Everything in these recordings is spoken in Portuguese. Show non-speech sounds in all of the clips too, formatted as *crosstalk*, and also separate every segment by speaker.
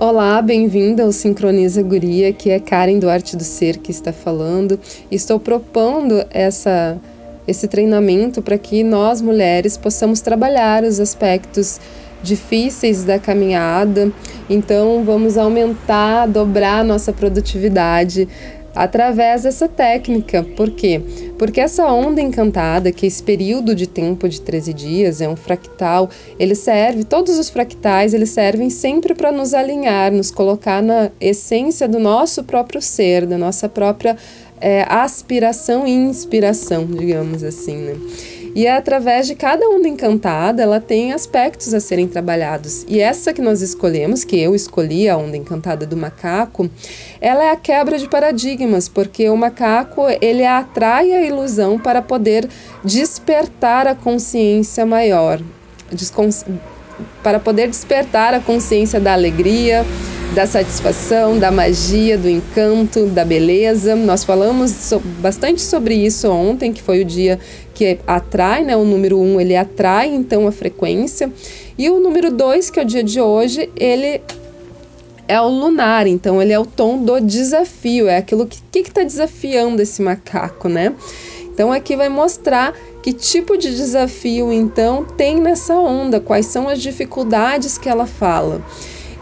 Speaker 1: Olá, bem-vinda ao Sincroniza Guria, que é Karen Duarte do Ser que está falando. Estou propondo essa, esse treinamento para que nós, mulheres, possamos trabalhar os aspectos difíceis da caminhada. Então, vamos aumentar, dobrar nossa produtividade através dessa técnica. Por quê? Porque essa onda encantada, que esse período de tempo de 13 dias, é um fractal, ele serve, todos os fractais, eles servem sempre para nos alinhar, nos colocar na essência do nosso próprio ser, da nossa própria é, aspiração e inspiração, digamos assim, né? E é através de cada onda encantada, ela tem aspectos a serem trabalhados. E essa que nós escolhemos, que eu escolhi, a onda encantada do macaco, ela é a quebra de paradigmas, porque o macaco, ele atrai a ilusão para poder despertar a consciência maior, para poder despertar a consciência da alegria, da satisfação, da magia, do encanto, da beleza. Nós falamos bastante sobre isso ontem, que foi o dia que atrai, né? O número um, ele atrai então a frequência. E o número dois, que é o dia de hoje, ele é o lunar, então ele é o tom do desafio, é aquilo que está desafiando esse macaco, né? Então aqui vai mostrar que tipo de desafio então tem nessa onda, quais são as dificuldades que ela fala.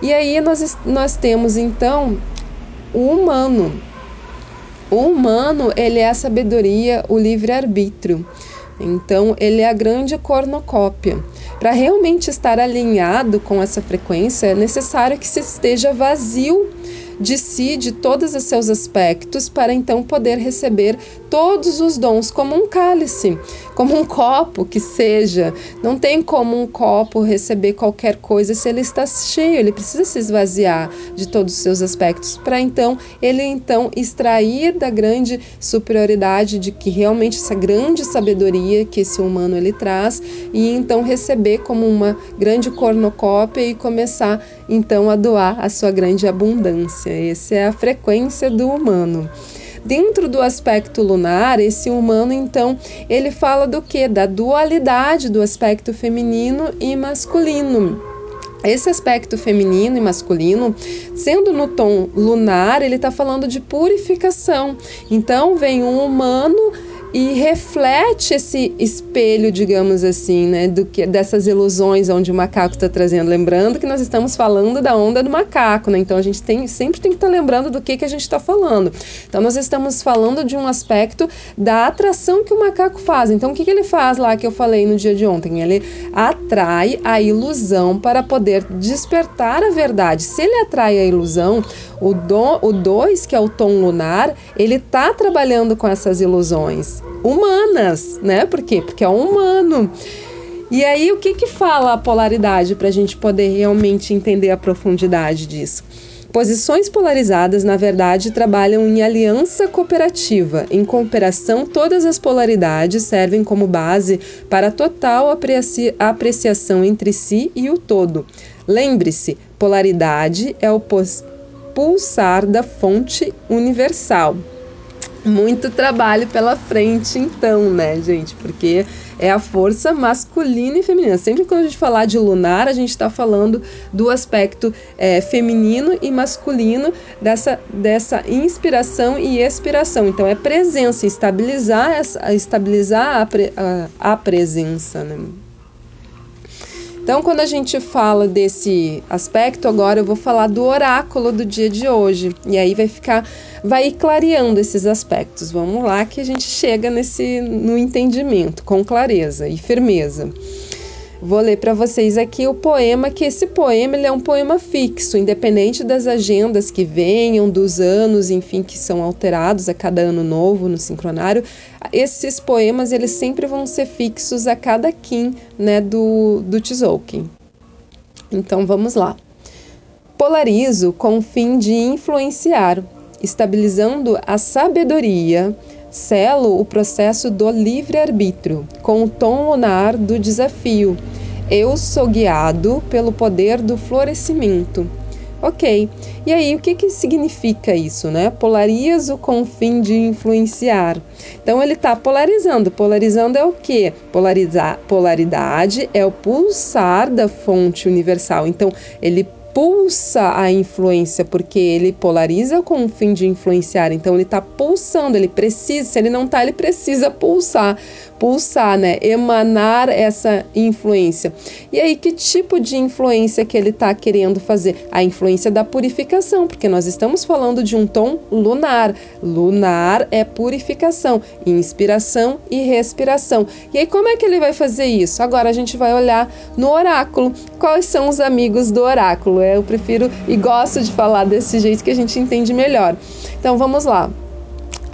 Speaker 1: E aí nós, nós temos então o humano. O humano, ele é a sabedoria, o livre-arbítrio. Então, ele é a grande cornucópia. Para realmente estar alinhado com essa frequência, é necessário que se esteja vazio de si, de todos os seus aspectos, para então poder receber todos os dons como um cálice, como um copo que seja. Não tem como um copo receber qualquer coisa se ele está cheio, ele precisa se esvaziar de todos os seus aspectos para então ele então extrair da grande superioridade de que realmente essa grande sabedoria que esse humano ele traz e então receber como uma grande cornucópia e começar então a doar a sua grande abundância. Essa é a frequência do humano. Dentro do aspecto lunar, esse humano, então, ele fala do que? Da dualidade do aspecto feminino e masculino. Esse aspecto feminino e masculino, sendo no tom lunar, ele está falando de purificação. Então, vem um humano e reflete esse espelho, digamos assim, né, do que dessas ilusões onde o macaco está trazendo. Lembrando que nós estamos falando da onda do macaco, né? Então a gente tem sempre tem que estar tá lembrando do que que a gente está falando. Então nós estamos falando de um aspecto da atração que o macaco faz. Então o que que ele faz lá que eu falei no dia de ontem? Ele atrai a ilusão para poder despertar a verdade. Se ele atrai a ilusão, o 2, o dois, que é o tom lunar, ele está trabalhando com essas ilusões humanas, né? Por quê? Porque é um humano. E aí, o que que fala a polaridade para a gente poder realmente entender a profundidade disso? Posições polarizadas, na verdade, trabalham em aliança cooperativa. Em cooperação, todas as polaridades servem como base para total apreciação entre si e o todo. Lembre-se, polaridade é o pulsar da fonte universal muito trabalho pela frente, então, né, gente? Porque é a força masculina e feminina. Sempre quando a gente falar de lunar, a gente está falando do aspecto é, feminino e masculino dessa, dessa inspiração e expiração. Então, é presença, estabilizar, essa, estabilizar a, pre, a, a presença, né? Então, quando a gente fala desse aspecto, agora eu vou falar do oráculo do dia de hoje. E aí vai ficar, vai clareando esses aspectos. Vamos lá que a gente chega nesse no entendimento com clareza e firmeza. Vou ler para vocês aqui o poema, que esse poema é um poema fixo, independente das agendas que venham, dos anos, enfim, que são alterados a cada ano novo no sincronário. Esses poemas eles sempre vão ser fixos a cada Kim né, do, do Tzolk'in. Então vamos lá. Polarizo com o fim de influenciar, estabilizando a sabedoria, Selo o processo do livre-arbítrio, com o tom lunar do desafio. Eu sou guiado pelo poder do florescimento. Ok, e aí o que, que significa isso, né? Polarizo com o fim de influenciar. Então ele está polarizando. Polarizando é o que? Polarizar, polaridade é o pulsar da fonte universal. Então ele pulsa a influência, porque ele polariza com o fim de influenciar. Então ele está pulsando, ele precisa, se ele não está, ele precisa pulsar pulsar, né? Emanar essa influência. E aí, que tipo de influência que ele está querendo fazer? A influência da purificação, porque nós estamos falando de um tom lunar. Lunar é purificação, inspiração e respiração. E aí, como é que ele vai fazer isso? Agora a gente vai olhar no oráculo. Quais são os amigos do oráculo? Eu prefiro e gosto de falar desse jeito que a gente entende melhor. Então vamos lá.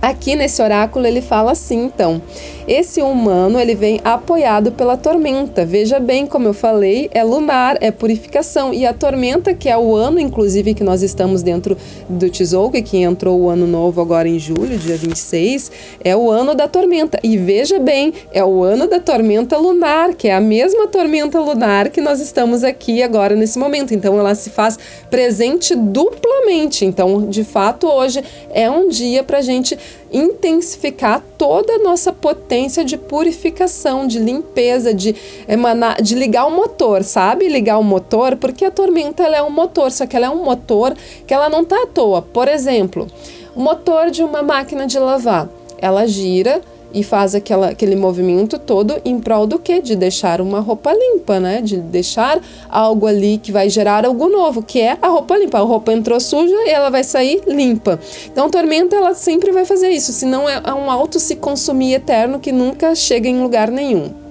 Speaker 1: Aqui nesse oráculo ele fala assim, então: esse humano ele vem apoiado pela tormenta. Veja bem, como eu falei, é lunar, é purificação e a tormenta que é o ano, inclusive que nós estamos dentro do Tzolk'in, que entrou o ano novo agora em julho, dia 26, é o ano da tormenta. E veja bem, é o ano da tormenta lunar, que é a mesma tormenta lunar que nós estamos aqui agora nesse momento. Então ela se faz presente duplamente. Então, de fato, hoje é um dia para gente intensificar toda a nossa potência de purificação, de limpeza, de emanar, de ligar o motor, sabe? Ligar o motor, porque a tormenta ela é um motor, só que ela é um motor que ela não tá à toa. Por exemplo, o motor de uma máquina de lavar, ela gira e faz aquela, aquele movimento todo em prol do quê? De deixar uma roupa limpa, né? De deixar algo ali que vai gerar algo novo, que é a roupa limpa. A roupa entrou suja e ela vai sair limpa. Então, tormenta, ela sempre vai fazer isso, senão é um auto se consumir eterno que nunca chega em lugar nenhum.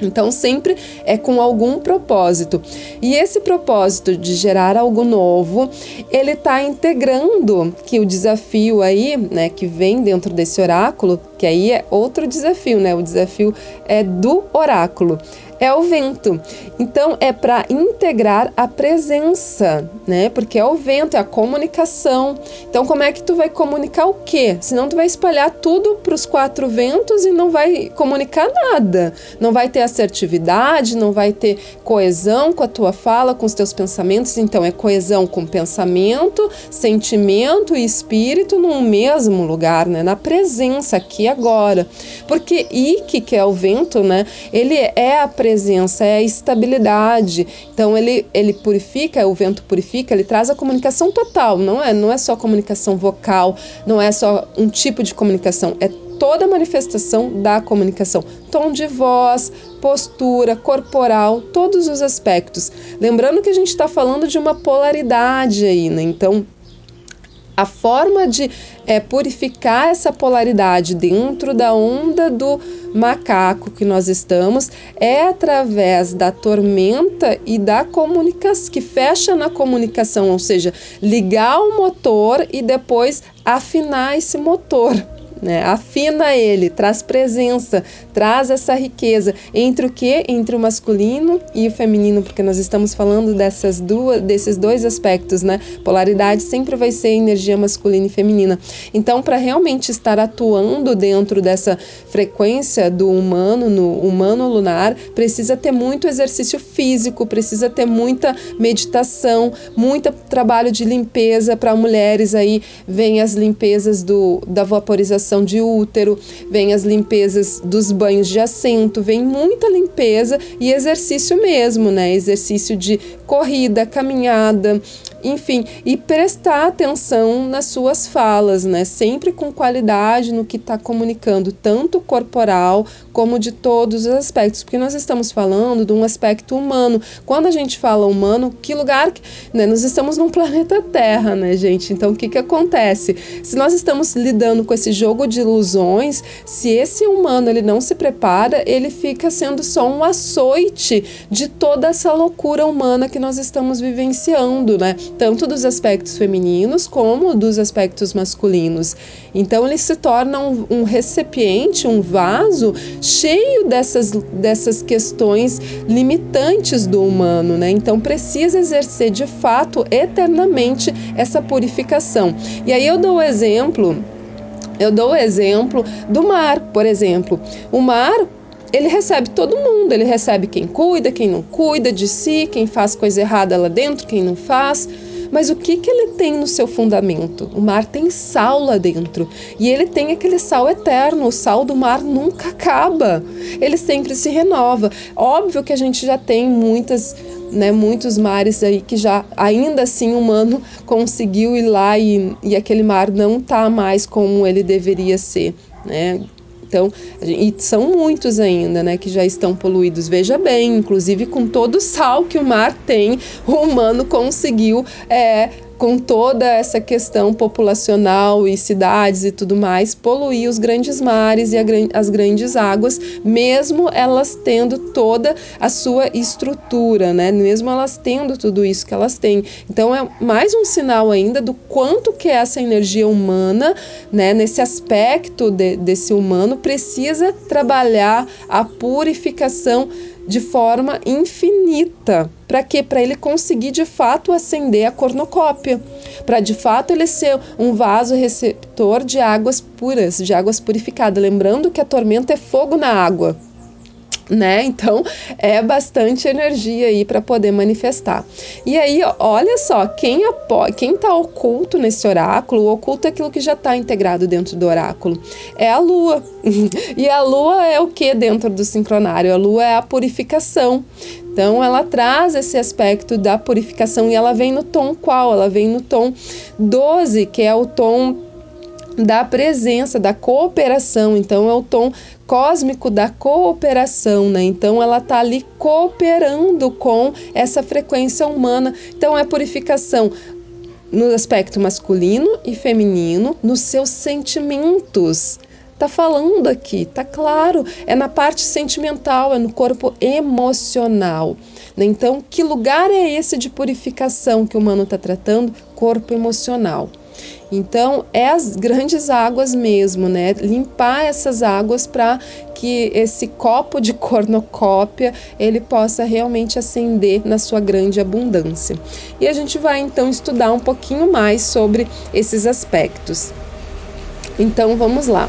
Speaker 1: Então, sempre é com algum propósito. E esse propósito de gerar algo novo, ele está integrando que o desafio aí, né, que vem dentro desse oráculo, que aí é outro desafio, né? O desafio é do oráculo é o vento. Então é para integrar a presença, né? Porque é o vento, é a comunicação. Então como é que tu vai comunicar o quê? Senão tu vai espalhar tudo para os quatro ventos e não vai comunicar nada. Não vai ter assertividade, não vai ter coesão com a tua fala, com os teus pensamentos. Então é coesão com pensamento, sentimento e espírito no mesmo lugar, né? Na presença aqui agora. Porque Ike, que é o vento, né? Ele é a presença presença, é a estabilidade. Então ele, ele purifica, o vento purifica, ele traz a comunicação total, não é, não é só comunicação vocal, não é só um tipo de comunicação, é toda a manifestação da comunicação. Tom de voz, postura, corporal, todos os aspectos. Lembrando que a gente está falando de uma polaridade aí, né? Então, a forma de é, purificar essa polaridade dentro da onda do macaco que nós estamos é através da tormenta e da comunicação, que fecha na comunicação, ou seja, ligar o motor e depois afinar esse motor né? Afina ele, traz presença, traz essa riqueza entre o que? Entre o masculino e o feminino, porque nós estamos falando dessas duas, desses dois aspectos, né? Polaridade sempre vai ser energia masculina e feminina. Então, para realmente estar atuando dentro dessa frequência do humano, no humano lunar, precisa ter muito exercício físico, precisa ter muita meditação, muito trabalho de limpeza para mulheres aí, vem as limpezas do da vaporização de útero, vem as limpezas dos banhos de assento, vem muita limpeza e exercício mesmo, né? Exercício de corrida, caminhada, enfim, e prestar atenção nas suas falas, né? Sempre com qualidade no que está comunicando, tanto corporal como de todos os aspectos, porque nós estamos falando de um aspecto humano. Quando a gente fala humano, que lugar, né? Nós estamos num planeta Terra, né, gente? Então, o que que acontece? Se nós estamos lidando com esse jogo de ilusões, se esse humano ele não se prepara, ele fica sendo só um açoite de toda essa loucura humana que nós estamos vivenciando, né? Tanto dos aspectos femininos como dos aspectos masculinos. Então ele se torna um, um recipiente, um vaso cheio dessas, dessas questões limitantes do humano, né? Então precisa exercer de fato eternamente essa purificação. E aí eu dou o exemplo eu dou o exemplo do mar, por exemplo. O mar ele recebe todo mundo, ele recebe quem cuida, quem não cuida de si, quem faz coisa errada lá dentro, quem não faz. Mas o que, que ele tem no seu fundamento? O mar tem sal lá dentro. E ele tem aquele sal eterno. O sal do mar nunca acaba. Ele sempre se renova. Óbvio que a gente já tem muitas né, muitos mares aí que já ainda assim o humano conseguiu ir lá e, e aquele mar não está mais como ele deveria ser, né? Então, e são muitos ainda, né, que já estão poluídos. Veja bem, inclusive com todo o sal que o mar tem, o humano conseguiu é, com toda essa questão populacional e cidades e tudo mais, poluir os grandes mares e a, as grandes águas, mesmo elas tendo toda a sua estrutura, né? Mesmo elas tendo tudo isso que elas têm. Então é mais um sinal ainda do quanto que essa energia humana, né, nesse aspecto de, desse humano, precisa trabalhar a purificação de forma infinita. Para quê? Para ele conseguir de fato acender a cornucópia. Para de fato ele ser um vaso receptor de águas puras, de águas purificadas. Lembrando que a tormenta é fogo na água né? Então é bastante energia aí para poder manifestar. E aí, olha só, quem apo... quem tá oculto nesse oráculo, oculto é aquilo que já está integrado dentro do oráculo. É a lua. *laughs* e a lua é o que dentro do sincronário? A lua é a purificação. Então ela traz esse aspecto da purificação e ela vem no tom qual? Ela vem no tom 12, que é o tom da presença, da cooperação. Então é o tom cósmico da cooperação, né? Então ela tá ali cooperando com essa frequência humana. Então é purificação no aspecto masculino e feminino, nos seus sentimentos. Tá falando aqui, tá claro, é na parte sentimental, é no corpo emocional. Né? Então, que lugar é esse de purificação que o humano está tratando? Corpo emocional. Então, é as grandes águas mesmo, né? Limpar essas águas para que esse copo de *laughs* cornucópia ele possa realmente acender na sua grande abundância. E a gente vai então estudar um pouquinho mais sobre esses aspectos. Então, vamos lá.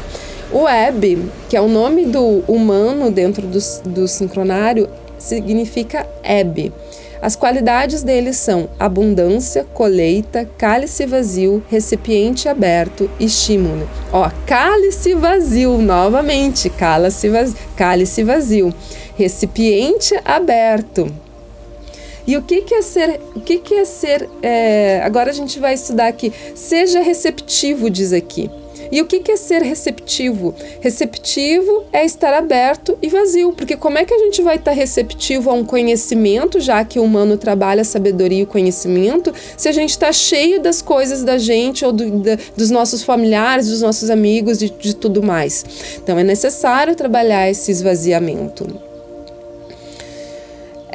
Speaker 1: O Eb, que é o nome do humano dentro do, do sincronário, significa Eb. As qualidades deles são abundância, colheita, cálice vazio, recipiente aberto, estímulo. Ó, cálice vazio, novamente, cálice vazio, cálice vazio, recipiente aberto. E o que, que é ser? O que, que é ser? É, agora a gente vai estudar aqui. Seja receptivo, diz aqui. E o que é ser receptivo? Receptivo é estar aberto e vazio, porque como é que a gente vai estar receptivo a um conhecimento, já que o humano trabalha sabedoria e conhecimento, se a gente está cheio das coisas da gente ou do, da, dos nossos familiares, dos nossos amigos, de, de tudo mais? Então é necessário trabalhar esse esvaziamento.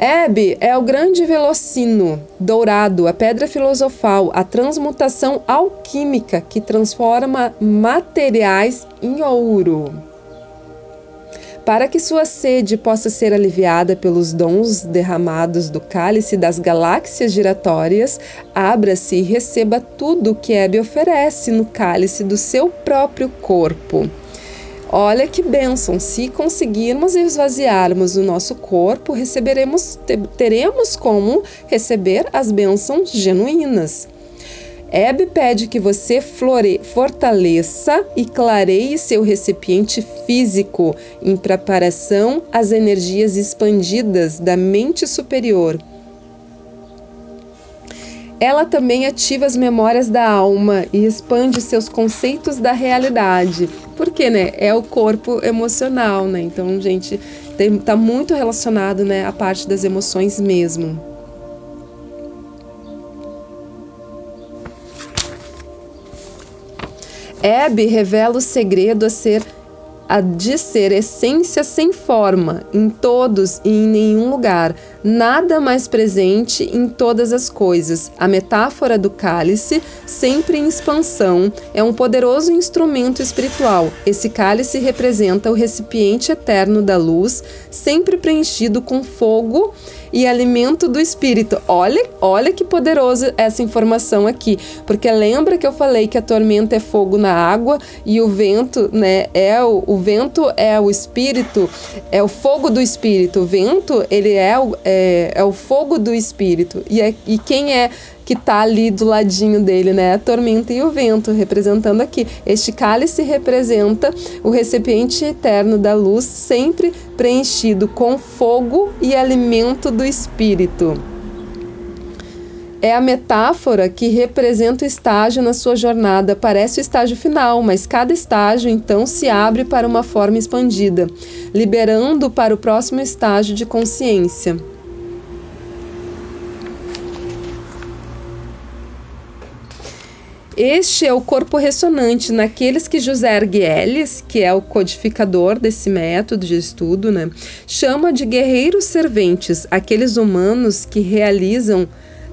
Speaker 1: Hebe é o grande velocino dourado, a pedra filosofal, a transmutação alquímica que transforma materiais em ouro. Para que sua sede possa ser aliviada pelos dons derramados do cálice das galáxias giratórias, abra-se e receba tudo o que Hebe oferece no cálice do seu próprio corpo. Olha que bênção! Se conseguirmos esvaziarmos o nosso corpo, receberemos, teremos como receber as bênçãos genuínas. Hebe pede que você flore, fortaleça e clareie seu recipiente físico em preparação às energias expandidas da mente superior ela também ativa as memórias da alma e expande seus conceitos da realidade. Porque, né? É o corpo emocional, né? Então, gente, tem, tá muito relacionado, né, a parte das emoções mesmo. Hebe revela o segredo a ser a de ser essência sem forma, em todos e em nenhum lugar, nada mais presente em todas as coisas. A metáfora do cálice, sempre em expansão, é um poderoso instrumento espiritual. Esse cálice representa o recipiente eterno da luz, sempre preenchido com fogo e alimento do espírito. Olha, olha que poderoso essa informação aqui, porque lembra que eu falei que a tormenta é fogo na água e o vento, né, é o, o vento é o espírito, é o fogo do espírito. O vento, ele é o, é, é o fogo do espírito. E, é, e quem é que está ali do ladinho dele, né? A tormenta e o vento, representando aqui. Este cálice representa o recipiente eterno da luz, sempre preenchido com fogo e alimento do espírito é a metáfora que representa o estágio na sua jornada. Parece o estágio final, mas cada estágio então se abre para uma forma expandida, liberando para o próximo estágio de consciência. Este é o corpo ressonante naqueles que José Arguelles, que é o codificador desse método de estudo, né, chama de guerreiros serventes, aqueles humanos que realizam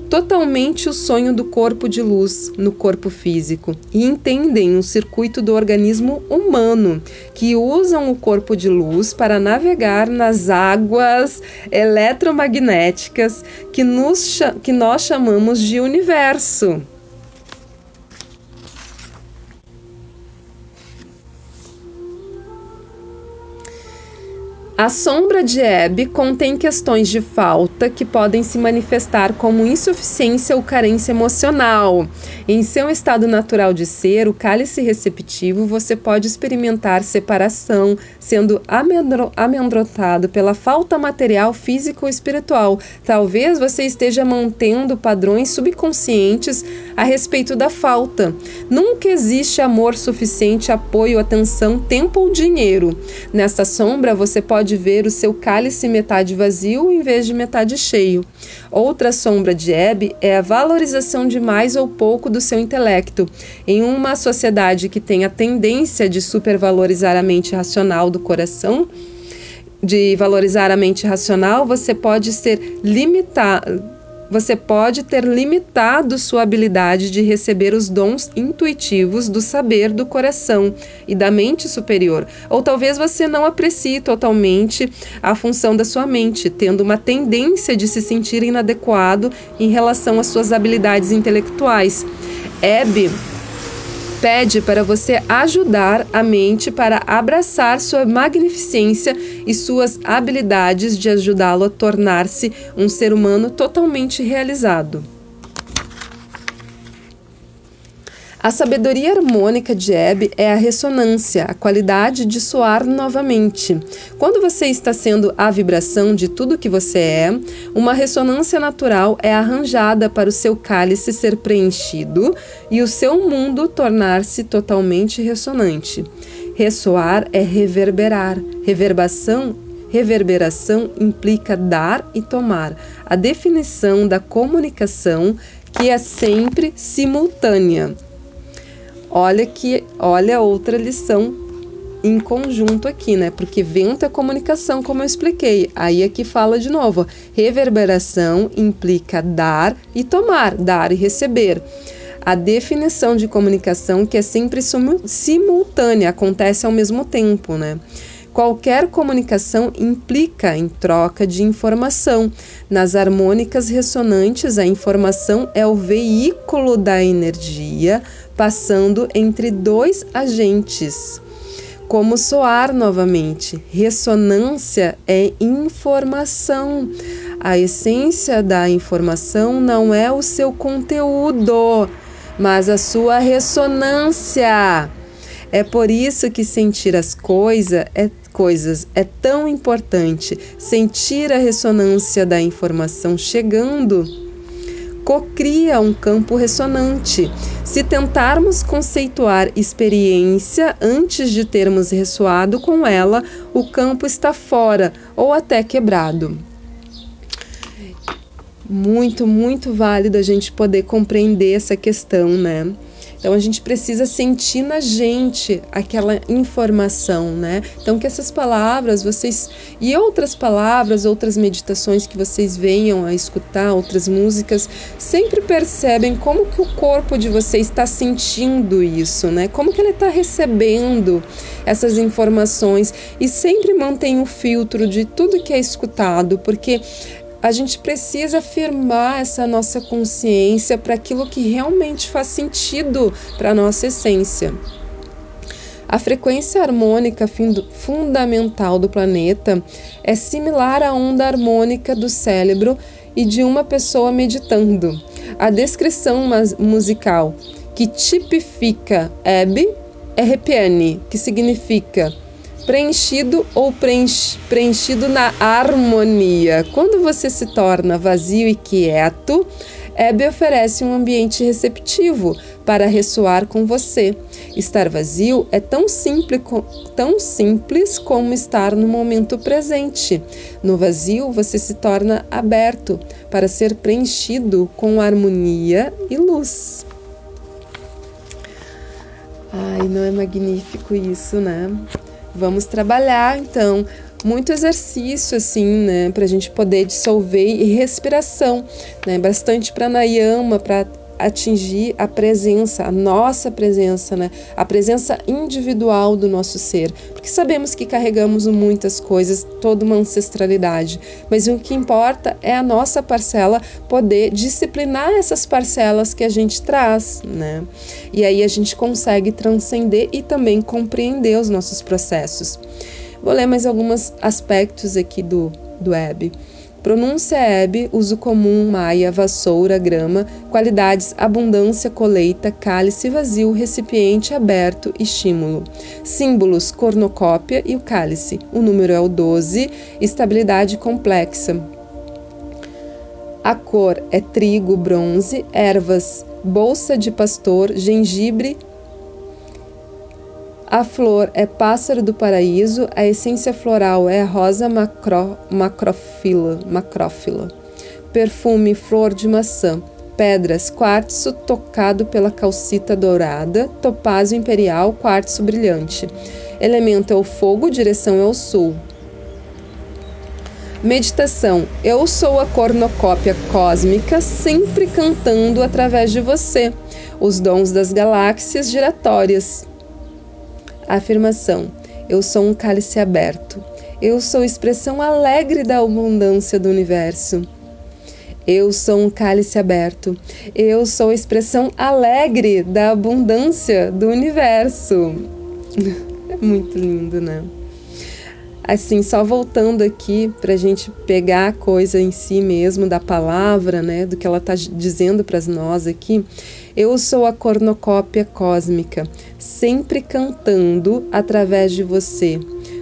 Speaker 1: totalmente o sonho do corpo de luz no corpo físico e entendem o circuito do organismo humano, que usam o corpo de luz para navegar nas águas eletromagnéticas que, nos, que nós chamamos de universo. A sombra de Hebe contém questões de falta que podem se manifestar como insuficiência ou carência emocional. Em seu estado natural de ser, o cálice receptivo, você pode experimentar separação, sendo amedrontado pela falta material, física ou espiritual. Talvez você esteja mantendo padrões subconscientes a respeito da falta. Nunca existe amor suficiente, apoio, atenção, tempo ou dinheiro. Nesta sombra, você pode pode ver o seu cálice metade vazio em vez de metade cheio. Outra sombra de Hebe é a valorização de mais ou pouco do seu intelecto. Em uma sociedade que tem a tendência de supervalorizar a mente racional do coração, de valorizar a mente racional, você pode ser limitado você pode ter limitado sua habilidade de receber os dons intuitivos do saber do coração e da mente superior. Ou talvez você não aprecie totalmente a função da sua mente, tendo uma tendência de se sentir inadequado em relação às suas habilidades intelectuais. Hebe pede para você ajudar a mente para abraçar sua magnificência e suas habilidades de ajudá-lo a tornar-se um ser humano totalmente realizado. A sabedoria harmônica de Hebe é a ressonância, a qualidade de soar novamente. Quando você está sendo a vibração de tudo que você é, uma ressonância natural é arranjada para o seu cálice ser preenchido e o seu mundo tornar-se totalmente ressonante. Ressoar é reverberar. Reverbação Reverberação implica dar e tomar. A definição da comunicação que é sempre simultânea. Olha que, olha outra lição em conjunto aqui, né? Porque vento é comunicação, como eu expliquei. Aí aqui fala de novo, reverberação implica dar e tomar, dar e receber. A definição de comunicação que é sempre simultânea, acontece ao mesmo tempo, né? Qualquer comunicação implica em troca de informação. Nas harmônicas ressonantes, a informação é o veículo da energia passando entre dois agentes. Como soar novamente? Ressonância é informação. A essência da informação não é o seu conteúdo, mas a sua ressonância. É por isso que sentir as coisas é, coisas é tão importante. Sentir a ressonância da informação chegando cocria um campo ressonante. Se tentarmos conceituar experiência antes de termos ressoado com ela, o campo está fora ou até quebrado. Muito, muito válido a gente poder compreender essa questão, né? Então a gente precisa sentir na gente aquela informação, né? Então que essas palavras vocês e outras palavras, outras meditações que vocês venham a escutar, outras músicas, sempre percebem como que o corpo de vocês está sentindo isso, né? Como que ele está recebendo essas informações e sempre mantém o filtro de tudo que é escutado, porque a gente precisa afirmar essa nossa consciência para aquilo que realmente faz sentido para a nossa essência. A frequência harmônica fundamental do planeta é similar à onda harmônica do cérebro e de uma pessoa meditando. A descrição musical que tipifica Ebb é Repiane, que significa preenchido ou preenchido na harmonia. Quando você se torna vazio e quieto, Hebe oferece um ambiente receptivo para ressoar com você. Estar vazio é tão simples, tão simples como estar no momento presente. No vazio, você se torna aberto para ser preenchido com harmonia e luz. Ai, não é magnífico isso, né? Vamos trabalhar então muito exercício assim, né, para a gente poder dissolver e respiração, né, bastante pranayama para atingir a presença, a nossa presença, né? A presença individual do nosso ser. Porque sabemos que carregamos muitas coisas, toda uma ancestralidade, mas o que importa é a nossa parcela poder disciplinar essas parcelas que a gente traz, né? E aí a gente consegue transcender e também compreender os nossos processos. Vou ler mais alguns aspectos aqui do, do web. Pronúncia Eb, uso comum, maia, vassoura, grama, qualidades, abundância, colheita, cálice vazio, recipiente aberto, estímulo. Símbolos, cornucópia e o cálice. O número é o 12, estabilidade complexa. A cor é trigo, bronze, ervas, bolsa de pastor, gengibre, a flor é pássaro do paraíso, a essência floral é rosa macro, macrofila, macrófila. Perfume, flor de maçã. Pedras, quartzo tocado pela calcita dourada, topázio imperial, quartzo brilhante. Elemento é o fogo, direção é o sul. Meditação. Eu sou a cornucópia cósmica, sempre cantando através de você. Os dons das galáxias giratórias. A afirmação: Eu sou um cálice aberto. Eu sou expressão alegre da abundância do universo. Eu sou um cálice aberto. Eu sou expressão alegre da abundância do universo. *laughs* É muito lindo, né? Assim, só voltando aqui para a gente pegar a coisa em si mesmo, da palavra, né, do que ela está dizendo para nós aqui. Eu sou a cornucópia cósmica, sempre cantando através de você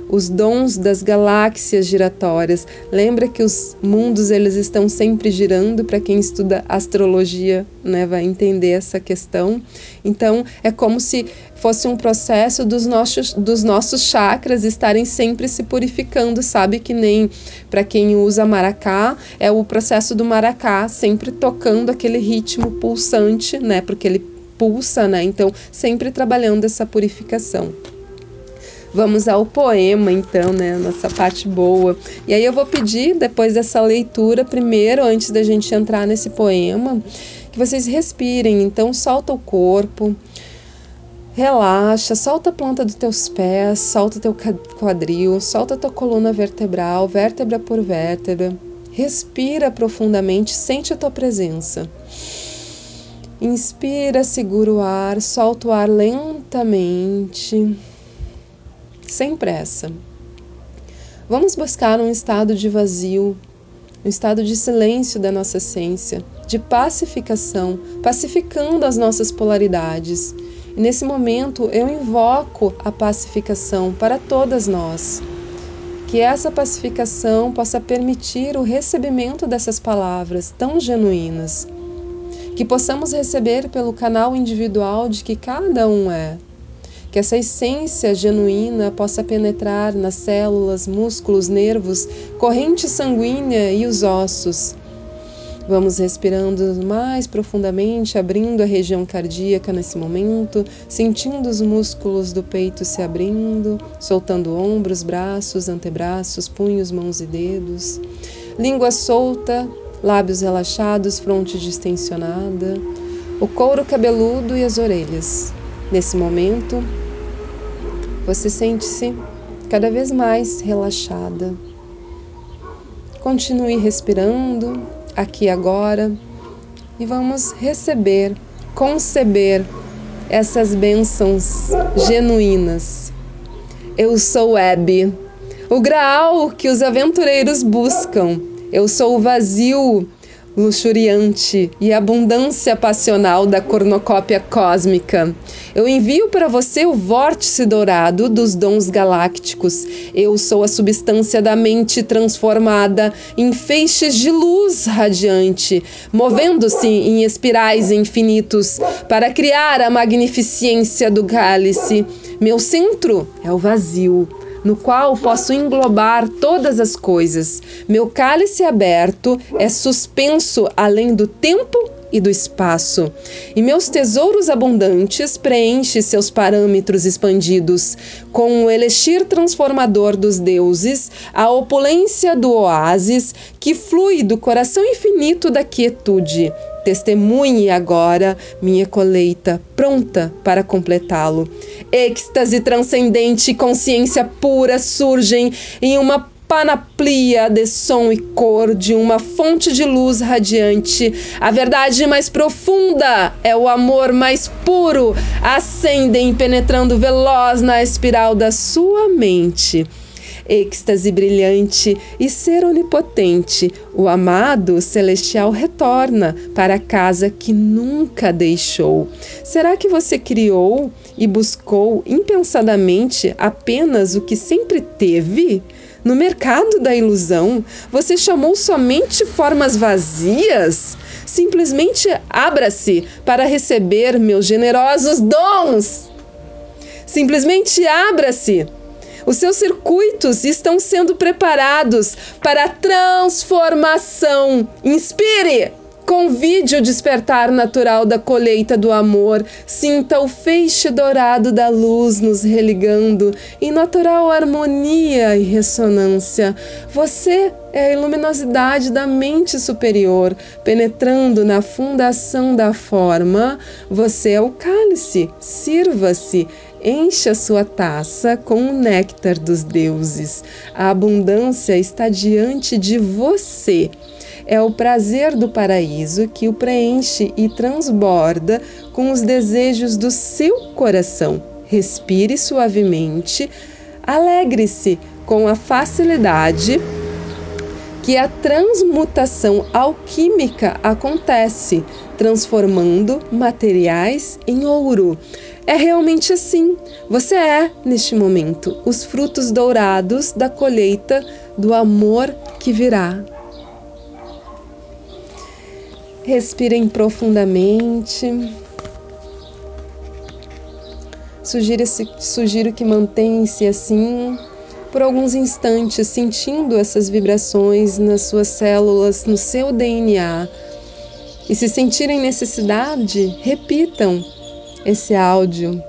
Speaker 1: os dons das galáxias giratórias. Lembra que os mundos eles estão sempre girando para quem estuda astrologia, né, vai entender essa questão. Então, é como se fosse um processo dos nossos, dos nossos chakras estarem sempre se purificando, sabe? Que nem para quem usa maracá, é o processo do maracá, sempre tocando aquele ritmo pulsante, né? Porque ele pulsa, né? Então, sempre trabalhando essa purificação. Vamos ao poema, então, né? Nossa parte boa. E aí eu vou pedir, depois dessa leitura, primeiro, antes da gente entrar nesse poema, que vocês respirem. Então, solta o corpo, relaxa, solta a planta dos teus pés, solta teu quadril, solta tua coluna vertebral, vértebra por vértebra. Respira profundamente, sente a tua presença. Inspira, segura o ar, solta o ar lentamente sem pressa. Vamos buscar um estado de vazio, um estado de silêncio da nossa essência, de pacificação, pacificando as nossas polaridades. E nesse momento eu invoco a pacificação para todas nós. Que essa pacificação possa permitir o recebimento dessas palavras tão genuínas. Que possamos receber pelo canal individual de que cada um é que essa essência genuína possa penetrar nas células, músculos, nervos, corrente sanguínea e os ossos. Vamos respirando mais profundamente, abrindo a região cardíaca nesse momento, sentindo os músculos do peito se abrindo, soltando ombros, braços, antebraços, punhos, mãos e dedos. Língua solta, lábios relaxados, fronte distensionada, o couro cabeludo e as orelhas. Nesse momento, você sente-se cada vez mais relaxada. Continue respirando aqui agora e vamos receber, conceber essas bênçãos genuínas. Eu sou Hebe, o graal que os aventureiros buscam. Eu sou o vazio luxuriante e abundância passional da cornucópia cósmica. Eu envio para você o vórtice dourado dos dons galácticos. Eu sou a substância da mente transformada em feixes de luz radiante, movendo-se em espirais infinitos para criar a magnificência do cálice. Meu centro é o vazio no qual posso englobar todas as coisas. Meu cálice aberto é suspenso além do tempo e do espaço. E meus tesouros abundantes preenche seus parâmetros expandidos com o elixir transformador dos deuses, a opulência do oásis que flui do coração infinito da quietude. Testemunhe agora minha colheita, pronta para completá-lo. Êxtase transcendente e consciência pura surgem em uma panoplia de som e cor de uma fonte de luz radiante. A verdade mais profunda é o amor mais puro. Ascendem penetrando veloz na espiral da sua mente êxtase brilhante e ser onipotente, o amado celestial retorna para a casa que nunca deixou. Será que você criou e buscou impensadamente apenas o que sempre teve? No mercado da ilusão, você chamou somente formas vazias? Simplesmente abra-se para receber meus generosos dons. Simplesmente abra-se os seus circuitos estão sendo preparados para a transformação. Inspire! Convide o despertar natural da colheita do amor. Sinta o feixe dourado da luz nos religando em natural harmonia e ressonância. Você é a luminosidade da mente superior, penetrando na fundação da forma. Você é o cálice. Sirva-se Encha sua taça com o néctar dos deuses. A abundância está diante de você. É o prazer do paraíso que o preenche e transborda com os desejos do seu coração. Respire suavemente, alegre-se com a facilidade que a transmutação alquímica acontece, transformando materiais em ouro. É realmente assim. Você é, neste momento, os frutos dourados da colheita do amor que virá. Respirem profundamente. Sugiro, sugiro que mantenha-se assim por alguns instantes, sentindo essas vibrações nas suas células, no seu DNA. E se sentirem necessidade, repitam esse áudio.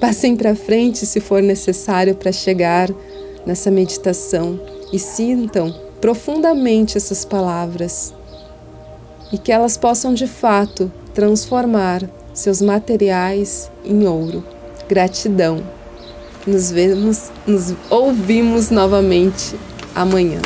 Speaker 1: Passem para frente se for necessário para chegar nessa meditação e sintam profundamente essas palavras e que elas possam de fato transformar seus materiais em ouro. Gratidão. Nos vemos, nos ouvimos novamente amanhã.